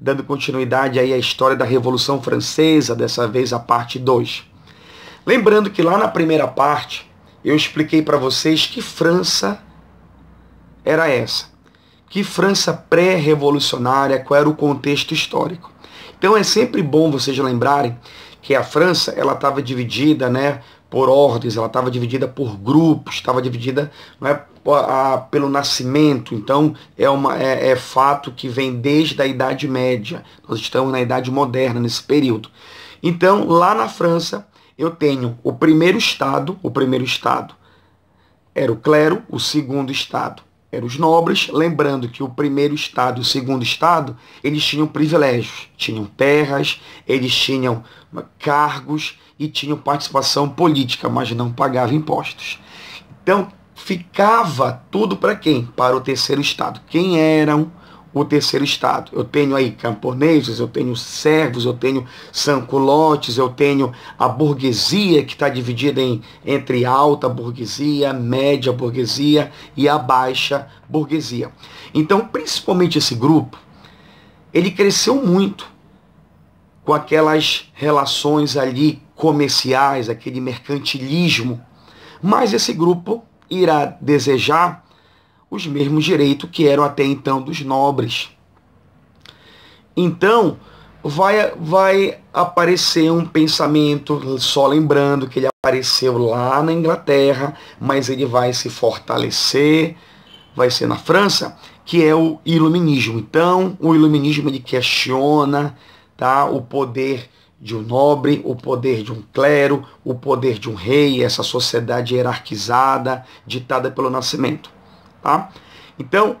dando continuidade aí à história da Revolução Francesa, dessa vez a parte 2. Lembrando que lá na primeira parte eu expliquei para vocês que França era essa. Que França pré-revolucionária, qual era o contexto histórico. Então é sempre bom vocês lembrarem que a França ela estava dividida, né, por ordens, ela estava dividida por grupos, estava dividida não é, a, pelo nascimento. Então é, uma, é, é fato que vem desde a Idade Média. Nós estamos na Idade Moderna nesse período. Então lá na França eu tenho o primeiro estado, o primeiro estado era o clero, o segundo estado eram os nobres, lembrando que o primeiro estado e o segundo estado, eles tinham privilégios, tinham terras, eles tinham cargos e tinham participação política, mas não pagavam impostos. Então, ficava tudo para quem? Para o terceiro estado. Quem eram o terceiro estado. Eu tenho aí camponeses, eu tenho servos, eu tenho sanculotes, eu tenho a burguesia que está dividida em, entre alta burguesia, média burguesia e a baixa burguesia. Então, principalmente esse grupo, ele cresceu muito com aquelas relações ali comerciais, aquele mercantilismo. Mas esse grupo irá desejar os mesmos direitos que eram até então dos nobres. Então, vai, vai aparecer um pensamento, só lembrando que ele apareceu lá na Inglaterra, mas ele vai se fortalecer, vai ser na França, que é o iluminismo. Então, o iluminismo ele questiona tá, o poder de um nobre, o poder de um clero, o poder de um rei, essa sociedade hierarquizada, ditada pelo nascimento. Tá? Então,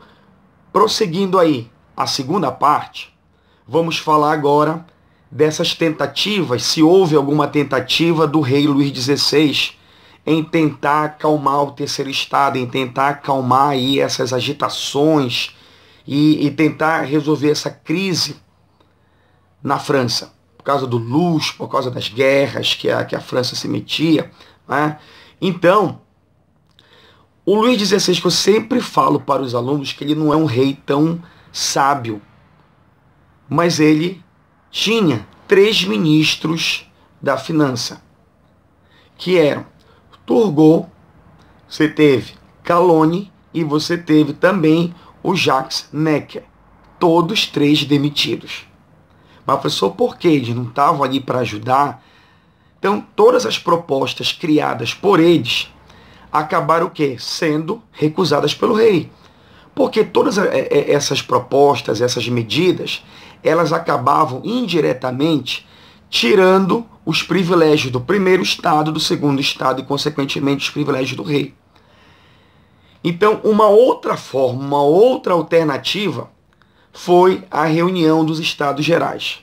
prosseguindo aí a segunda parte, vamos falar agora dessas tentativas, se houve alguma tentativa do rei Luís XVI em tentar acalmar o terceiro estado, em tentar acalmar aí essas agitações e, e tentar resolver essa crise na França, por causa do luxo, por causa das guerras que a, que a França se metia. Né? Então, o Luís XVI, que eu sempre falo para os alunos que ele não é um rei tão sábio, mas ele tinha três ministros da finança, que eram Turgot, você teve Calone e você teve também o Jacques Necker, todos três demitidos. Mas professor, por que eles não estavam ali para ajudar? Então, todas as propostas criadas por eles acabaram o quê? Sendo recusadas pelo rei. Porque todas eh, eh, essas propostas, essas medidas, elas acabavam indiretamente tirando os privilégios do primeiro estado, do segundo estado e, consequentemente, os privilégios do rei. Então, uma outra forma, uma outra alternativa foi a reunião dos Estados Gerais.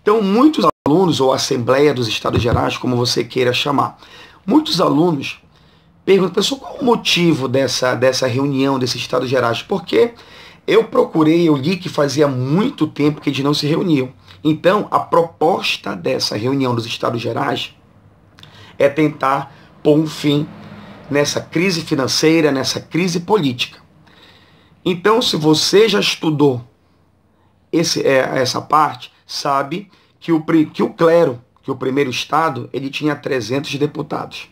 Então, muitos alunos, ou Assembleia dos Estados Gerais, como você queira chamar, muitos alunos pergunta, pessoal, qual o motivo dessa, dessa reunião, desses Estados Gerais? Porque eu procurei, eu li que fazia muito tempo que eles não se reuniam. Então, a proposta dessa reunião dos Estados Gerais é tentar pôr um fim nessa crise financeira, nessa crise política. Então, se você já estudou esse, é, essa parte, sabe que o, que o clero, que o primeiro Estado, ele tinha 300 deputados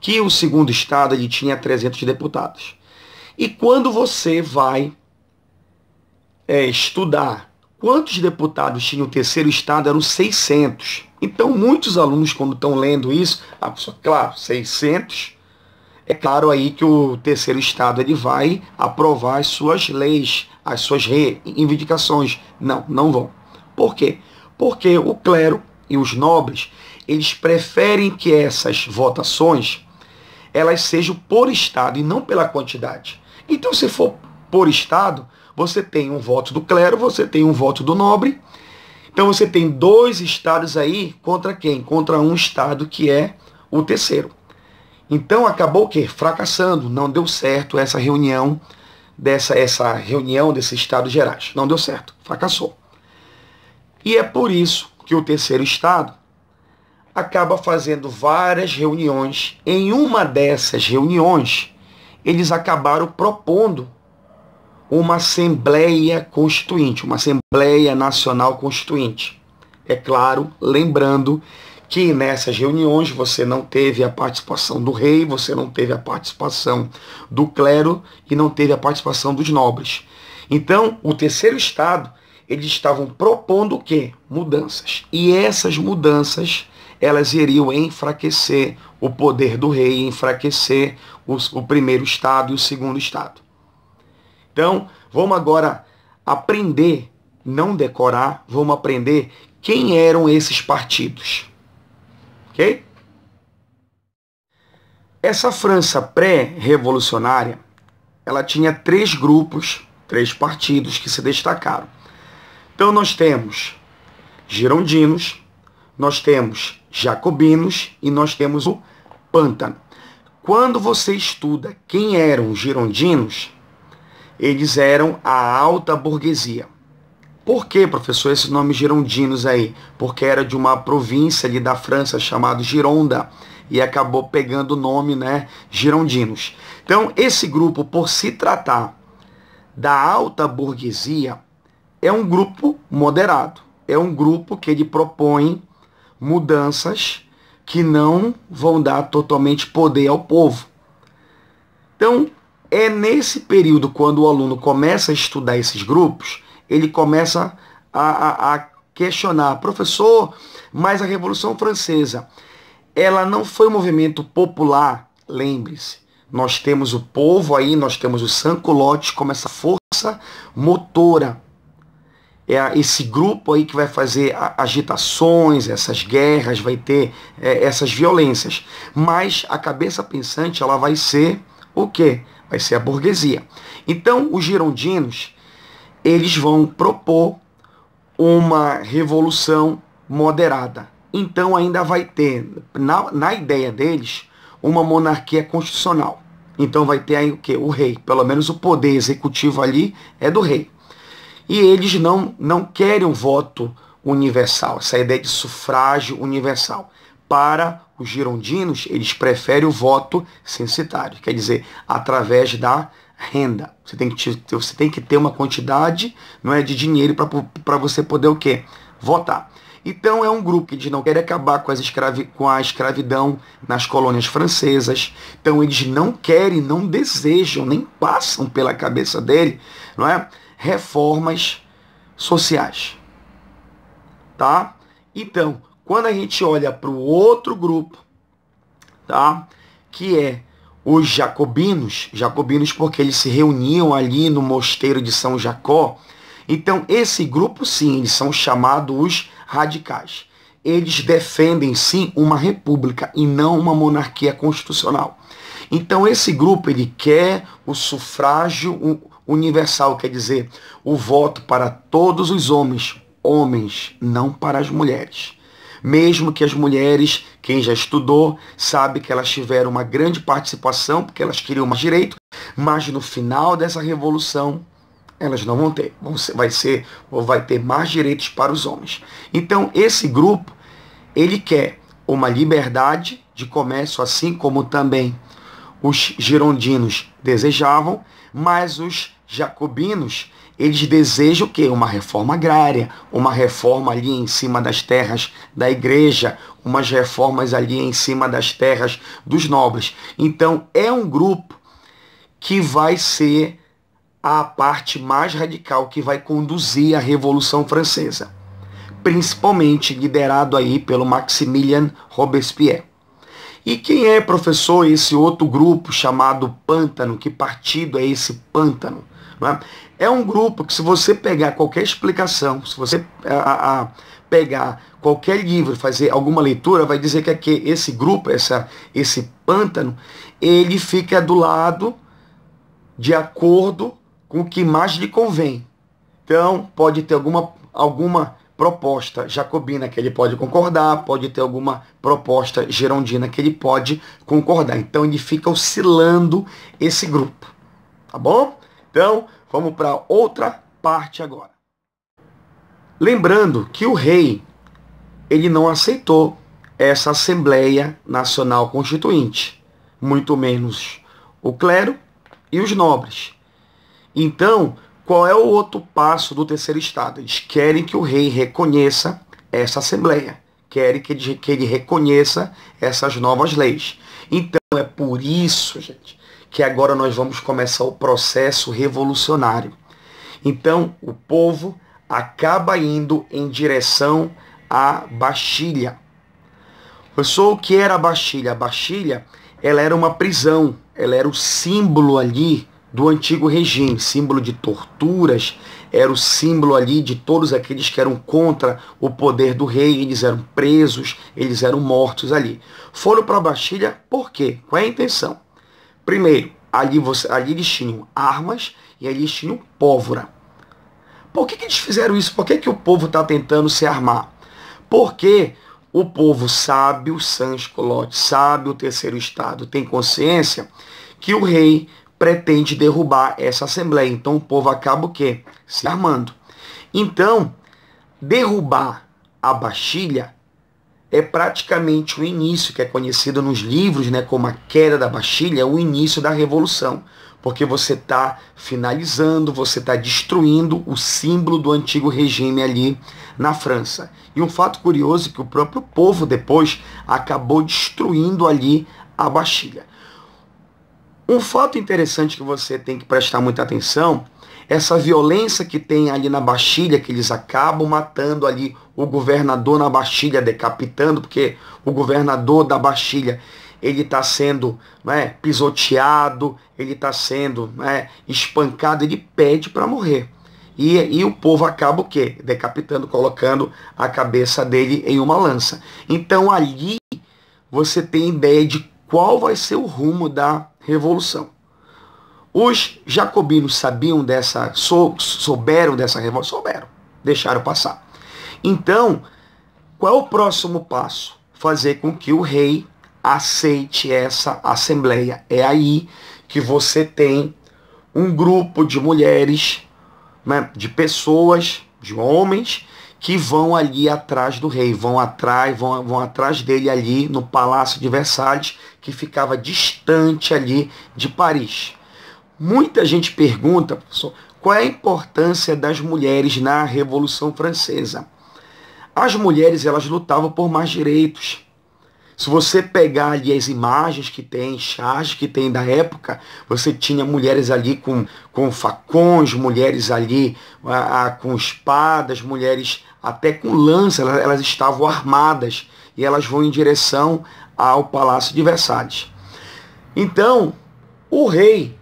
que o segundo estado ele tinha 300 deputados. E quando você vai é, estudar quantos deputados tinha o terceiro estado, eram 600. Então, muitos alunos, quando estão lendo isso, ah, claro, 600, é claro aí que o terceiro estado ele vai aprovar as suas leis, as suas reivindicações. Não, não vão. Por quê? Porque o clero e os nobres, eles preferem que essas votações elas sejam por Estado e não pela quantidade. Então, se for por Estado, você tem um voto do clero, você tem um voto do nobre. Então você tem dois estados aí contra quem? Contra um estado que é o terceiro. Então acabou o quê? Fracassando, não deu certo essa reunião dessa essa reunião desses estados gerais. Não deu certo, fracassou. E é por isso que o terceiro estado acaba fazendo várias reuniões. Em uma dessas reuniões, eles acabaram propondo uma Assembleia Constituinte, uma Assembleia Nacional Constituinte. É claro, lembrando que nessas reuniões você não teve a participação do rei, você não teve a participação do clero e não teve a participação dos nobres. Então, o terceiro estado, eles estavam propondo o quê? Mudanças. E essas mudanças, elas iriam enfraquecer o poder do rei, enfraquecer os, o primeiro estado e o segundo estado. Então, vamos agora aprender, não decorar, vamos aprender quem eram esses partidos. Ok? Essa França pré-revolucionária, ela tinha três grupos, três partidos que se destacaram. Então nós temos girondinos, nós temos jacobinos e nós temos o pântano. Quando você estuda quem eram os girondinos, eles eram a alta burguesia. Por que, professor, esses nomes girondinos aí? Porque era de uma província ali da França chamada Gironda e acabou pegando o nome, né, girondinos. Então, esse grupo, por se tratar da alta burguesia, é um grupo moderado. É um grupo que ele propõe mudanças que não vão dar totalmente poder ao povo. Então, é nesse período, quando o aluno começa a estudar esses grupos, ele começa a, a, a questionar, professor, mas a Revolução Francesa, ela não foi um movimento popular, lembre-se. Nós temos o povo aí, nós temos o sans-culottes como essa força motora. É esse grupo aí que vai fazer agitações, essas guerras, vai ter é, essas violências. Mas a cabeça pensante, ela vai ser o quê? Vai ser a burguesia. Então, os girondinos, eles vão propor uma revolução moderada. Então ainda vai ter, na, na ideia deles, uma monarquia constitucional. Então vai ter aí o que? O rei. Pelo menos o poder executivo ali é do rei. E eles não, não querem um voto universal, essa ideia de sufrágio universal. Para os girondinos, eles preferem o voto censitário, quer dizer, através da renda. Você tem que, você tem que ter uma quantidade não é, de dinheiro para você poder o quê? Votar. Então é um grupo que não querem acabar com, escravi, com a escravidão nas colônias francesas. Então eles não querem, não desejam, nem passam pela cabeça dele, não é? Reformas sociais. Tá? Então, quando a gente olha para o outro grupo, tá? Que é os jacobinos, jacobinos porque eles se reuniam ali no mosteiro de São Jacó. Então, esse grupo, sim, eles são chamados os radicais. Eles defendem, sim, uma república e não uma monarquia constitucional. Então, esse grupo, ele quer o sufrágio universal, quer dizer, o voto para todos os homens, homens, não para as mulheres mesmo que as mulheres, quem já estudou, sabe que elas tiveram uma grande participação, porque elas queriam mais direito, mas no final dessa revolução elas não vão ter, vão ser, vai ser ou vai ter mais direitos para os homens. Então esse grupo ele quer uma liberdade de comércio, assim como também os girondinos desejavam, mas os jacobinos eles desejam o quê? Uma reforma agrária, uma reforma ali em cima das terras da igreja, umas reformas ali em cima das terras dos nobres. Então é um grupo que vai ser a parte mais radical que vai conduzir a Revolução Francesa, principalmente liderado aí pelo Maximilien Robespierre. E quem é, professor, esse outro grupo chamado Pântano? Que partido é esse Pântano? É? é um grupo que se você pegar qualquer explicação, se você a, a, pegar qualquer livro, fazer alguma leitura, vai dizer que aqui, esse grupo, essa, esse pântano, ele fica do lado de acordo com o que mais lhe convém. Então, pode ter alguma, alguma proposta jacobina que ele pode concordar, pode ter alguma proposta gerondina que ele pode concordar. Então, ele fica oscilando esse grupo. Tá bom? Então, vamos para outra parte agora. Lembrando que o rei ele não aceitou essa Assembleia Nacional Constituinte, muito menos o clero e os nobres. Então, qual é o outro passo do terceiro estado? Eles querem que o rei reconheça essa assembleia, querem que ele, que ele reconheça essas novas leis. Então, é por isso, gente, que agora nós vamos começar o processo revolucionário. Então, o povo acaba indo em direção à Bastilha. Pessoal, o que era a Bastilha? A Bastilha, ela era uma prisão, ela era o símbolo ali do antigo regime, símbolo de torturas, era o símbolo ali de todos aqueles que eram contra o poder do rei, eles eram presos, eles eram mortos ali. Foram para a Bastilha por quê? Qual é a intenção? Primeiro, ali, você, ali eles tinham armas e ali eles tinham pólvora. Por que, que eles fizeram isso? Por que, que o povo está tentando se armar? Porque o povo sabe, o Sanscolote sabe, o terceiro estado tem consciência que o rei pretende derrubar essa assembleia. Então o povo acaba o quê? Se armando. Então, derrubar a Bastilha é praticamente o início, que é conhecido nos livros né, como a queda da Bastilha, o início da Revolução. Porque você está finalizando, você está destruindo o símbolo do antigo regime ali na França. E um fato curioso é que o próprio povo depois acabou destruindo ali a Bastilha. Um fato interessante que você tem que prestar muita atenção, essa violência que tem ali na Bastilha, que eles acabam matando ali o governador na Bastilha, decapitando, porque o governador da Bastilha ele está sendo né, pisoteado, ele está sendo né, espancado, ele pede para morrer. E, e o povo acaba o quê? Decapitando, colocando a cabeça dele em uma lança. Então ali você tem ideia de qual vai ser o rumo da revolução. Os jacobinos sabiam dessa, sou, souberam dessa revolução? Souberam, deixaram passar. Então, qual é o próximo passo? Fazer com que o rei aceite essa assembleia. É aí que você tem um grupo de mulheres, né, de pessoas, de homens, que vão ali atrás do rei, vão atrás, vão, vão atrás dele ali no Palácio de Versalhes, que ficava distante ali de Paris. Muita gente pergunta, professor, qual é a importância das mulheres na Revolução Francesa? As mulheres elas lutavam por mais direitos. Se você pegar ali as imagens que tem, charges que tem da época, você tinha mulheres ali com, com facões, mulheres ali a, a, com espadas, mulheres até com lança, elas, elas estavam armadas e elas vão em direção ao Palácio de Versalhes. Então, o rei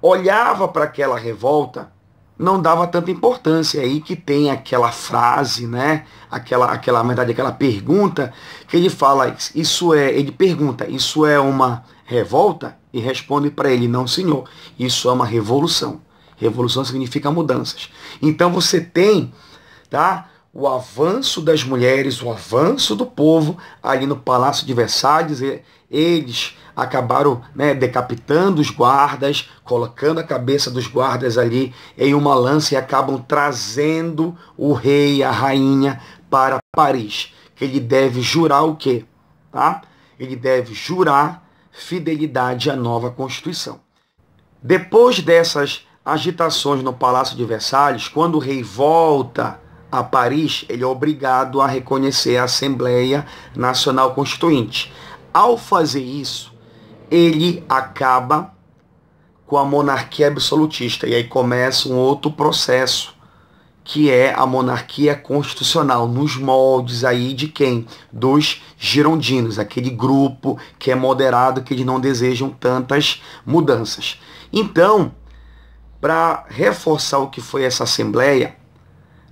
olhava para aquela revolta não dava tanta importância. Aí que tem aquela frase, né? Aquela, aquela, na verdade, aquela pergunta que ele fala, isso é, ele pergunta, isso é uma revolta? E responde para ele, não, senhor, isso é uma revolução. Revolução significa mudanças. Então você tem, tá? O avanço das mulheres, o avanço do povo ali no Palácio de Versalhes, eles acabaram né, decapitando os guardas, colocando a cabeça dos guardas ali em uma lança e acabam trazendo o rei a rainha para Paris. Que ele deve jurar o quê? Tá? Ele deve jurar fidelidade à nova Constituição. Depois dessas agitações no Palácio de Versalhes, quando o rei volta a Paris, ele é obrigado a reconhecer a Assembleia Nacional Constituinte. Ao fazer isso, ele acaba com a monarquia absolutista. E aí começa um outro processo, que é a monarquia constitucional, nos moldes aí de quem? Dos girondinos, aquele grupo que é moderado, que eles não desejam tantas mudanças. Então, para reforçar o que foi essa Assembleia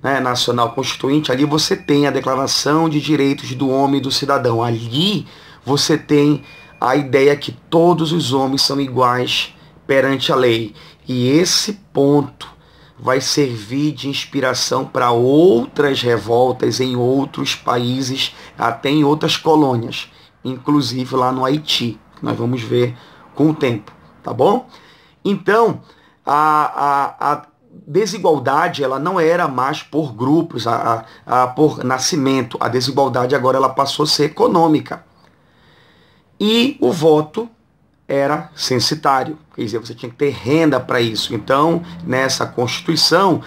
né, Nacional Constituinte, ali você tem a Declaração de Direitos do Homem e do Cidadão. Ali você tem a ideia que todos os homens são iguais perante a lei. E esse ponto vai servir de inspiração para outras revoltas em outros países, até em outras colônias, inclusive lá no Haiti, nós vamos ver com o tempo, tá bom? Então, a, a, a desigualdade ela não era mais por grupos, a, a, a, por nascimento. A desigualdade agora ela passou a ser econômica. E o voto era censitário, quer dizer, você tinha que ter renda para isso. Então, nessa Constituição,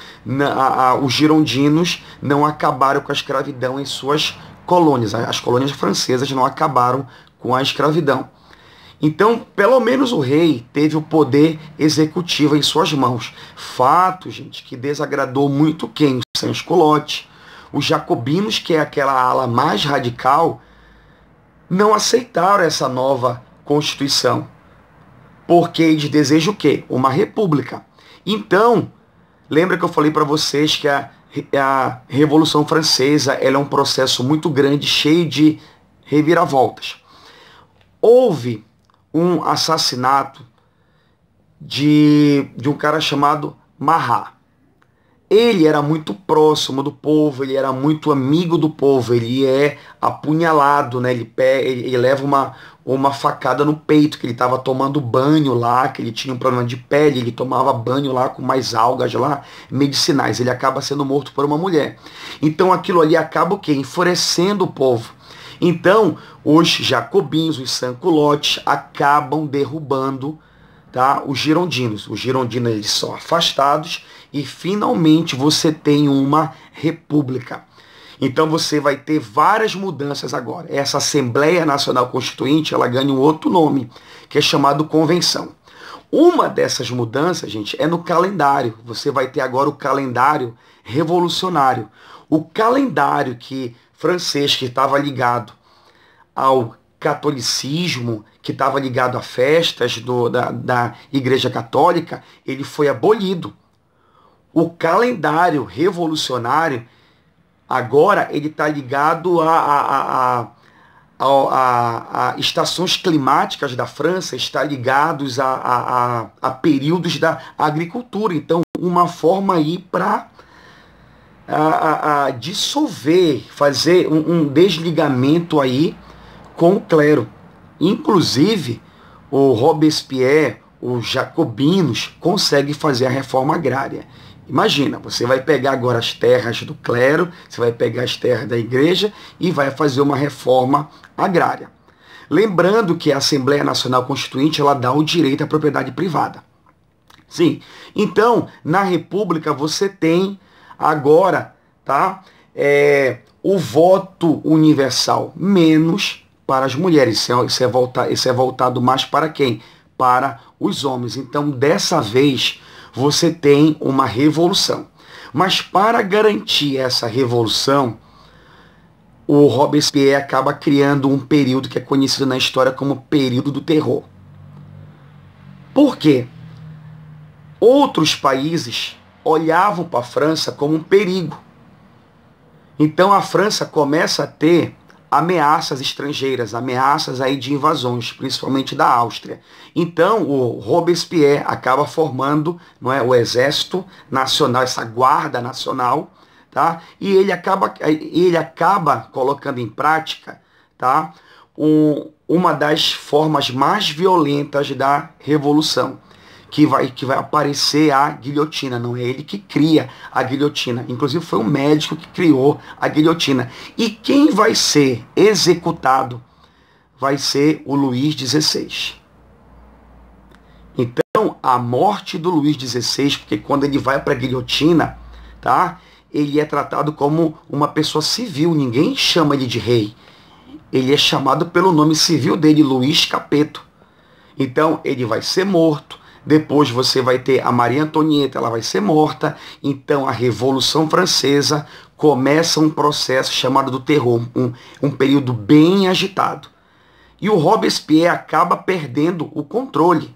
a, a, os girondinos não acabaram com a escravidão em suas colônias. As colônias francesas não acabaram com a escravidão. Então, pelo menos o rei teve o poder executivo em suas mãos. Fato, gente, que desagradou muito quem? Os sans-culottes. Os jacobinos, que é aquela ala mais radical, não aceitaram essa nova Constituição. Porque eles desejam o quê? Uma república. Então, lembra que eu falei para vocês que a, a Revolução Francesa é um processo muito grande, cheio de reviravoltas. Houve um assassinato de, de um cara chamado Marat. Ele era muito próximo do povo, ele era muito amigo do povo, ele é apunhalado, né? ele, ele, ele leva uma, uma facada no peito, que ele estava tomando banho lá, que ele tinha um problema de pele, ele tomava banho lá com mais algas lá, medicinais. Ele acaba sendo morto por uma mulher. Então aquilo ali acaba o quê? Enfurecendo o povo. Então, os jacobinos, os sanculotes, acabam derrubando tá, os girondinos. Os girondinos eles são afastados e finalmente você tem uma república. Então você vai ter várias mudanças agora. Essa Assembleia Nacional Constituinte, ela ganha um outro nome, que é chamado convenção. Uma dessas mudanças, gente, é no calendário. Você vai ter agora o calendário revolucionário. O calendário que francês que estava ligado ao catolicismo, que estava ligado a festas do, da, da Igreja Católica, ele foi abolido. O calendário revolucionário, agora, ele está ligado a, a, a, a, estações climáticas da França, está ligados a, a, períodos da agricultura. Então, uma forma aí para a, a, a, dissolver, fazer um, um, desligamento aí com o clero. Inclusive, o Robespierre, os jacobinos, conseguem fazer a reforma agrária. Imagina, você vai pegar agora as terras do clero, você vai pegar as terras da igreja e vai fazer uma reforma agrária. Lembrando que a Assembleia Nacional Constituinte ela dá o direito à propriedade privada. Sim. Então, na República você tem agora, tá? É, o voto universal menos para as mulheres. Isso é, isso, é volta, isso é voltado mais para quem? Para os homens. Então, dessa vez, você tem uma revolução. Mas para garantir essa revolução, o Robespierre acaba criando um período que é conhecido na história como período do terror. Por quê? Outros países olhavam para a França como um perigo. Então a França começa a ter ameaças estrangeiras, ameaças aí de invasões, principalmente da Áustria. Então o Robespierre acaba formando não é, o exército nacional, essa guarda nacional, tá? E ele acaba, ele acaba colocando em prática, tá? Um, uma das formas mais violentas da revolução que vai, que vai aparecer a guilhotina. Não é ele que cria a guilhotina. Inclusive foi um médico que criou a guilhotina. E quem vai ser executado vai ser o Luís XVI. Então, a morte do Luís XVI, porque quando ele vai para a guilhotina, tá? Ele é tratado como uma pessoa civil, ninguém chama ele de rei. Ele é chamado pelo nome civil dele, Luís Capeto. Então, ele vai ser morto, depois você vai ter a Maria Antonieta, ela vai ser morta. Então a Revolução Francesa começa um processo chamado do terror, um, um período bem agitado. E o Robespierre acaba perdendo o controle.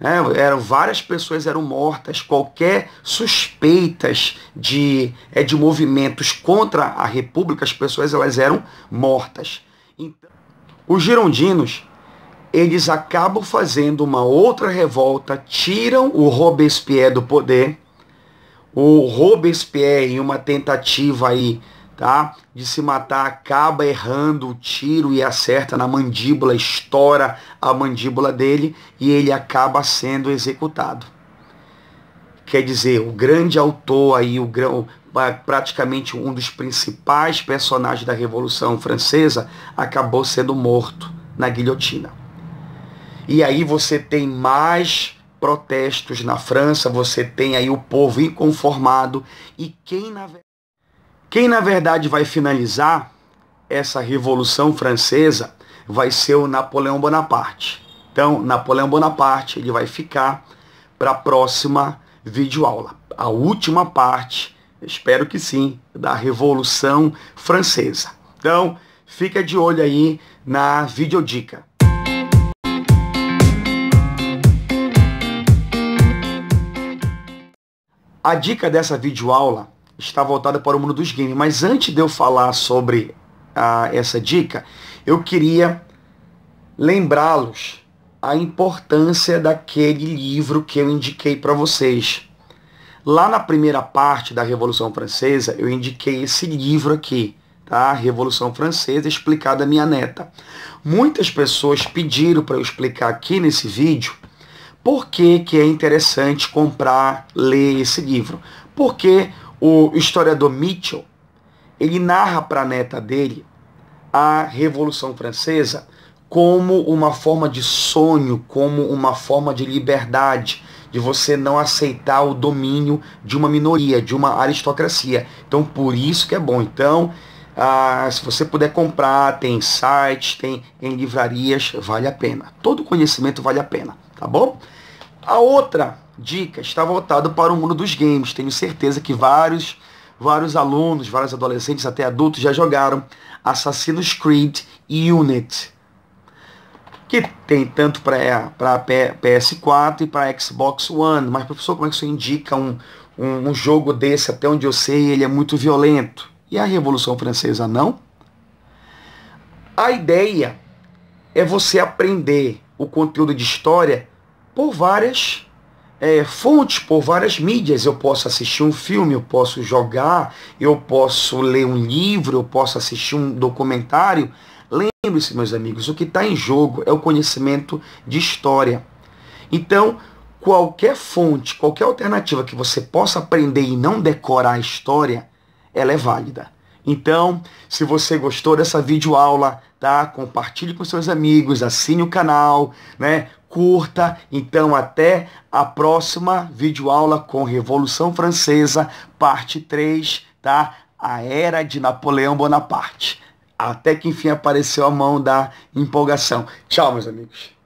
É, eram várias pessoas eram mortas, qualquer suspeitas de, é, de movimentos contra a República, as pessoas elas eram mortas. Então, os girondinos eles acabam fazendo uma outra revolta, tiram o Robespierre do poder. O Robespierre, em uma tentativa aí, tá, de se matar, acaba errando o tiro e acerta na mandíbula, estoura a mandíbula dele e ele acaba sendo executado. Quer dizer, o grande autor aí, o praticamente um dos principais personagens da Revolução Francesa, acabou sendo morto na guilhotina. E aí você tem mais protestos na França, você tem aí o povo inconformado e quem na, quem na verdade vai finalizar essa revolução francesa vai ser o Napoleão Bonaparte. Então, Napoleão Bonaparte, ele vai ficar para a próxima videoaula. A última parte, espero que sim, da Revolução Francesa. Então, fica de olho aí na videodica. A dica dessa videoaula está voltada para o mundo dos games, mas antes de eu falar sobre ah, essa dica, eu queria lembrá-los a importância daquele livro que eu indiquei para vocês. Lá na primeira parte da Revolução Francesa, eu indiquei esse livro aqui, tá? Revolução Francesa explicada minha neta. Muitas pessoas pediram para eu explicar aqui nesse vídeo por que, que é interessante comprar, ler esse livro? Porque o historiador Mitchell, ele narra para a neta dele a Revolução Francesa como uma forma de sonho, como uma forma de liberdade, de você não aceitar o domínio de uma minoria, de uma aristocracia. Então, por isso que é bom. Então, ah, se você puder comprar, tem sites, tem em livrarias, vale a pena. Todo conhecimento vale a pena tá bom? A outra dica está voltada para o mundo dos games. Tenho certeza que vários, vários alunos, vários adolescentes, até adultos já jogaram Assassin's Creed Unity. Que tem tanto para PS4 e para Xbox One. Mas, professor, como é que você indica um, um, um jogo desse? Até onde eu sei, ele é muito violento. E a Revolução Francesa não? A ideia é você aprender o conteúdo de história por várias é, fontes, por várias mídias. Eu posso assistir um filme, eu posso jogar, eu posso ler um livro, eu posso assistir um documentário. Lembre-se, meus amigos, o que está em jogo é o conhecimento de história. Então, qualquer fonte, qualquer alternativa que você possa aprender e não decorar a história, ela é válida. Então, se você gostou dessa videoaula, tá? Compartilhe com seus amigos, assine o canal, né? Curta. Então, até a próxima videoaula com Revolução Francesa, parte 3, tá? A Era de Napoleão Bonaparte. Até que enfim apareceu a mão da empolgação. Tchau, meus amigos.